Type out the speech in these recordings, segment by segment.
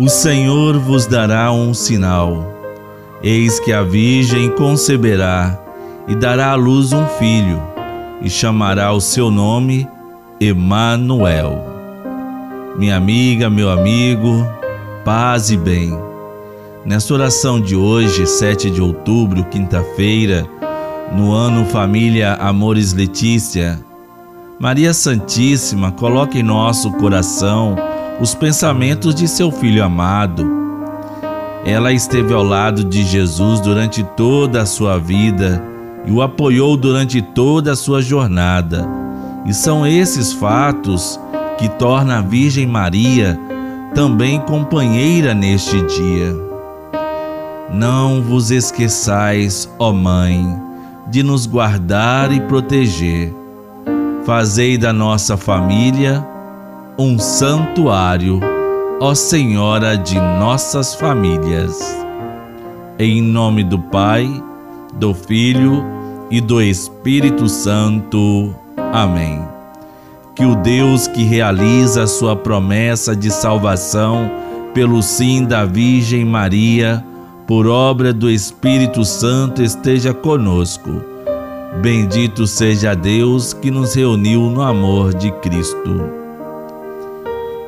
O Senhor vos dará um sinal. Eis que a Virgem conceberá e dará à luz um filho, e chamará o seu nome Emanuel. Minha amiga, meu amigo, paz e bem. Nesta oração de hoje, 7 de outubro, quinta-feira, no ano Família Amores Letícia, Maria Santíssima coloca em nosso coração os pensamentos de seu filho amado. Ela esteve ao lado de Jesus durante toda a sua vida e o apoiou durante toda a sua jornada. E são esses fatos que tornam a Virgem Maria também companheira neste dia. Não vos esqueçais, ó Mãe, de nos guardar e proteger. Fazei da nossa família um santuário, ó Senhora de nossas famílias. Em nome do Pai, do Filho e do Espírito Santo. Amém. Que o Deus que realiza sua promessa de salvação pelo sim da Virgem Maria, por obra do Espírito Santo, esteja conosco. Bendito seja Deus que nos reuniu no amor de Cristo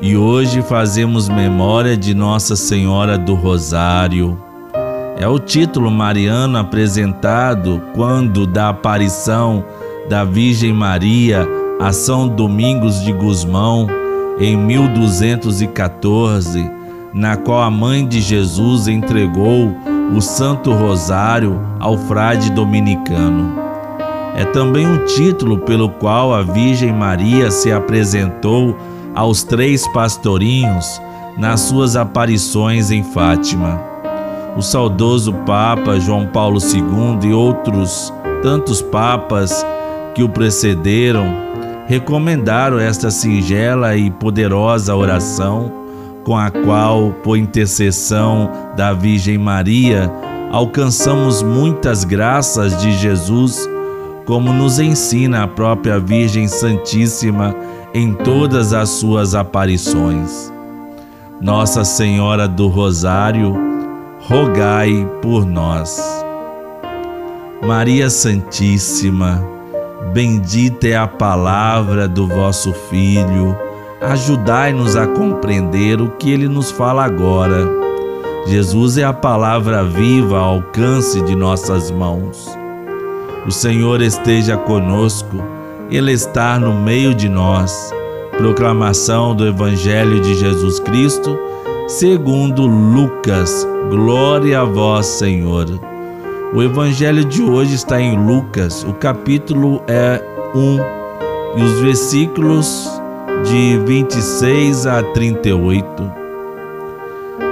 e hoje fazemos memória de Nossa Senhora do Rosário. É o título mariano apresentado quando da aparição da Virgem Maria a São Domingos de Gusmão em 1214, na qual a mãe de Jesus entregou o Santo Rosário ao frade dominicano. É também um título pelo qual a Virgem Maria se apresentou aos três pastorinhos nas suas aparições em Fátima. O saudoso Papa João Paulo II e outros tantos papas que o precederam recomendaram esta singela e poderosa oração com a qual, por intercessão da Virgem Maria, alcançamos muitas graças de Jesus, como nos ensina a própria Virgem Santíssima em todas as suas aparições. Nossa Senhora do Rosário, rogai por nós. Maria Santíssima, bendita é a palavra do vosso Filho, ajudai-nos a compreender o que ele nos fala agora. Jesus é a palavra viva ao alcance de nossas mãos. O Senhor esteja conosco ele está no meio de nós. Proclamação do Evangelho de Jesus Cristo, segundo Lucas. Glória a vós, Senhor. O Evangelho de hoje está em Lucas, o capítulo é 1 e os versículos de 26 a 38.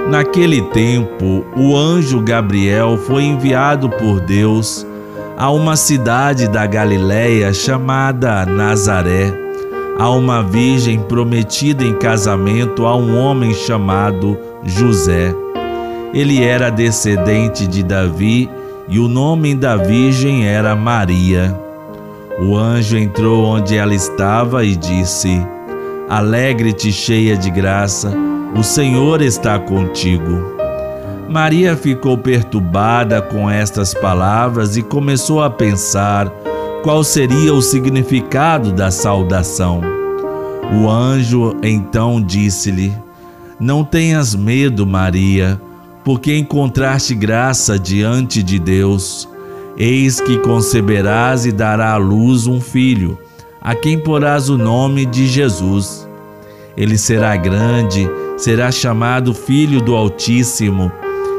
Naquele tempo, o anjo Gabriel foi enviado por Deus a uma cidade da Galiléia chamada Nazaré, a uma virgem prometida em casamento a um homem chamado José. Ele era descendente de Davi e o nome da virgem era Maria. O anjo entrou onde ela estava e disse: Alegre-te, cheia de graça, o Senhor está contigo. Maria ficou perturbada com estas palavras e começou a pensar qual seria o significado da saudação. O anjo então disse-lhe: Não tenhas medo, Maria, porque encontraste graça diante de Deus. Eis que conceberás e dará à luz um filho, a quem porás o nome de Jesus. Ele será grande, será chamado Filho do Altíssimo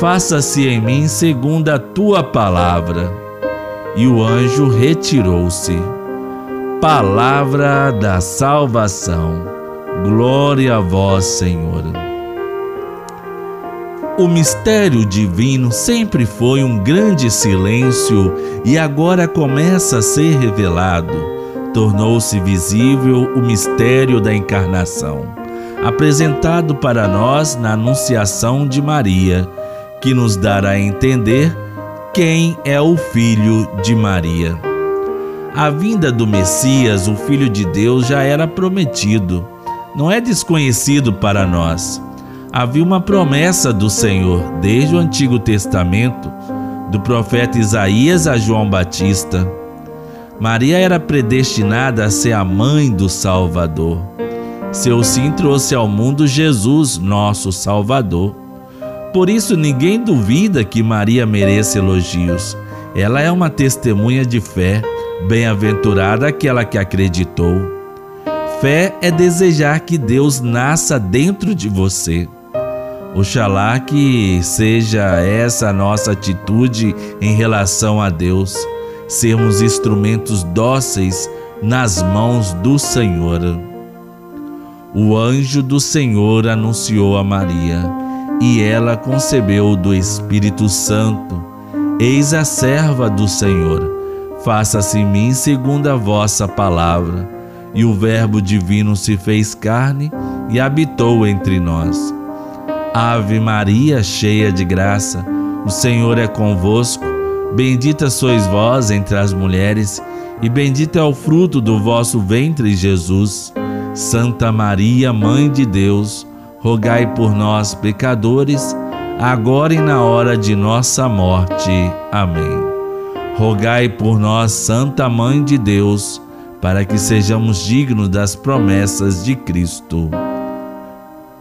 faça-se em mim segundo a tua palavra. E o anjo retirou-se. Palavra da salvação. Glória a vós, Senhor. O mistério divino sempre foi um grande silêncio e agora começa a ser revelado. Tornou-se visível o mistério da encarnação, apresentado para nós na Anunciação de Maria, que nos dará a entender quem é o Filho de Maria. A vinda do Messias, o Filho de Deus, já era prometido, não é desconhecido para nós havia uma promessa do Senhor desde o Antigo Testamento, do profeta Isaías a João Batista. Maria era predestinada a ser a mãe do Salvador. Seu sim trouxe ao mundo Jesus, nosso Salvador. Por isso ninguém duvida que Maria mereça elogios. Ela é uma testemunha de fé, bem-aventurada aquela que acreditou. Fé é desejar que Deus nasça dentro de você. Oxalá que seja essa a nossa atitude em relação a Deus, sermos instrumentos dóceis nas mãos do Senhor. O anjo do Senhor anunciou a Maria, e ela concebeu do Espírito Santo. Eis a serva do Senhor, faça-se em mim segundo a vossa palavra. E o Verbo divino se fez carne e habitou entre nós Ave Maria, cheia de graça, o Senhor é convosco. Bendita sois vós entre as mulheres, e bendito é o fruto do vosso ventre, Jesus. Santa Maria, Mãe de Deus, rogai por nós, pecadores, agora e na hora de nossa morte. Amém. Rogai por nós, Santa Mãe de Deus, para que sejamos dignos das promessas de Cristo.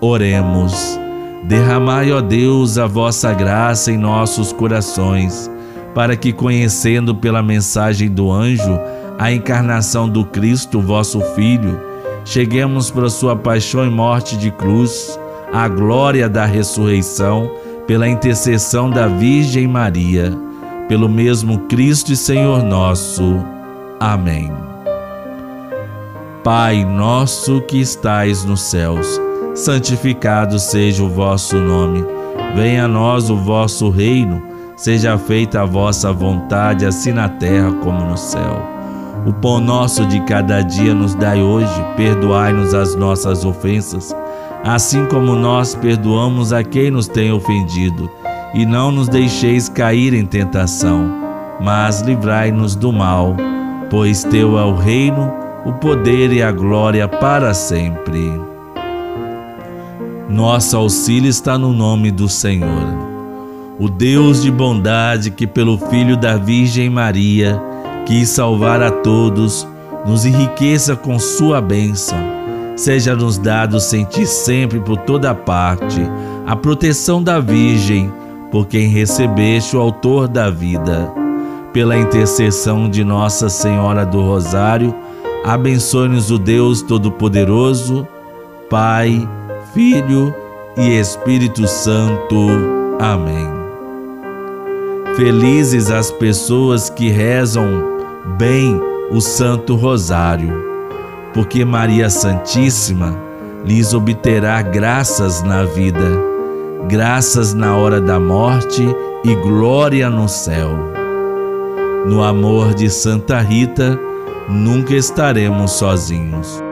Oremos. Derramai, ó Deus, a vossa graça em nossos corações, para que, conhecendo pela mensagem do anjo a encarnação do Cristo, vosso Filho, cheguemos para sua paixão e morte de cruz, à glória da ressurreição, pela intercessão da Virgem Maria, pelo mesmo Cristo e Senhor nosso. Amém. Pai nosso que estais nos céus, santificado seja o vosso nome. Venha a nós o vosso reino, seja feita a vossa vontade, assim na terra como no céu. O pão nosso de cada dia nos dai hoje, perdoai-nos as nossas ofensas, assim como nós perdoamos a quem nos tem ofendido, e não nos deixeis cair em tentação, mas livrai-nos do mal, pois teu é o reino, o poder e a glória para sempre. Nosso auxílio está no nome do Senhor. O Deus de bondade que, pelo Filho da Virgem Maria, quis salvar a todos, nos enriqueça com Sua bênção. Seja-nos dado sentir sempre por toda parte a proteção da Virgem, por quem recebeste o Autor da vida. Pela intercessão de Nossa Senhora do Rosário, abençoe-nos o Deus Todo-Poderoso, Pai, Filho e Espírito Santo. Amém. Felizes as pessoas que rezam bem o Santo Rosário, porque Maria Santíssima lhes obterá graças na vida, graças na hora da morte e glória no céu. No amor de Santa Rita, nunca estaremos sozinhos.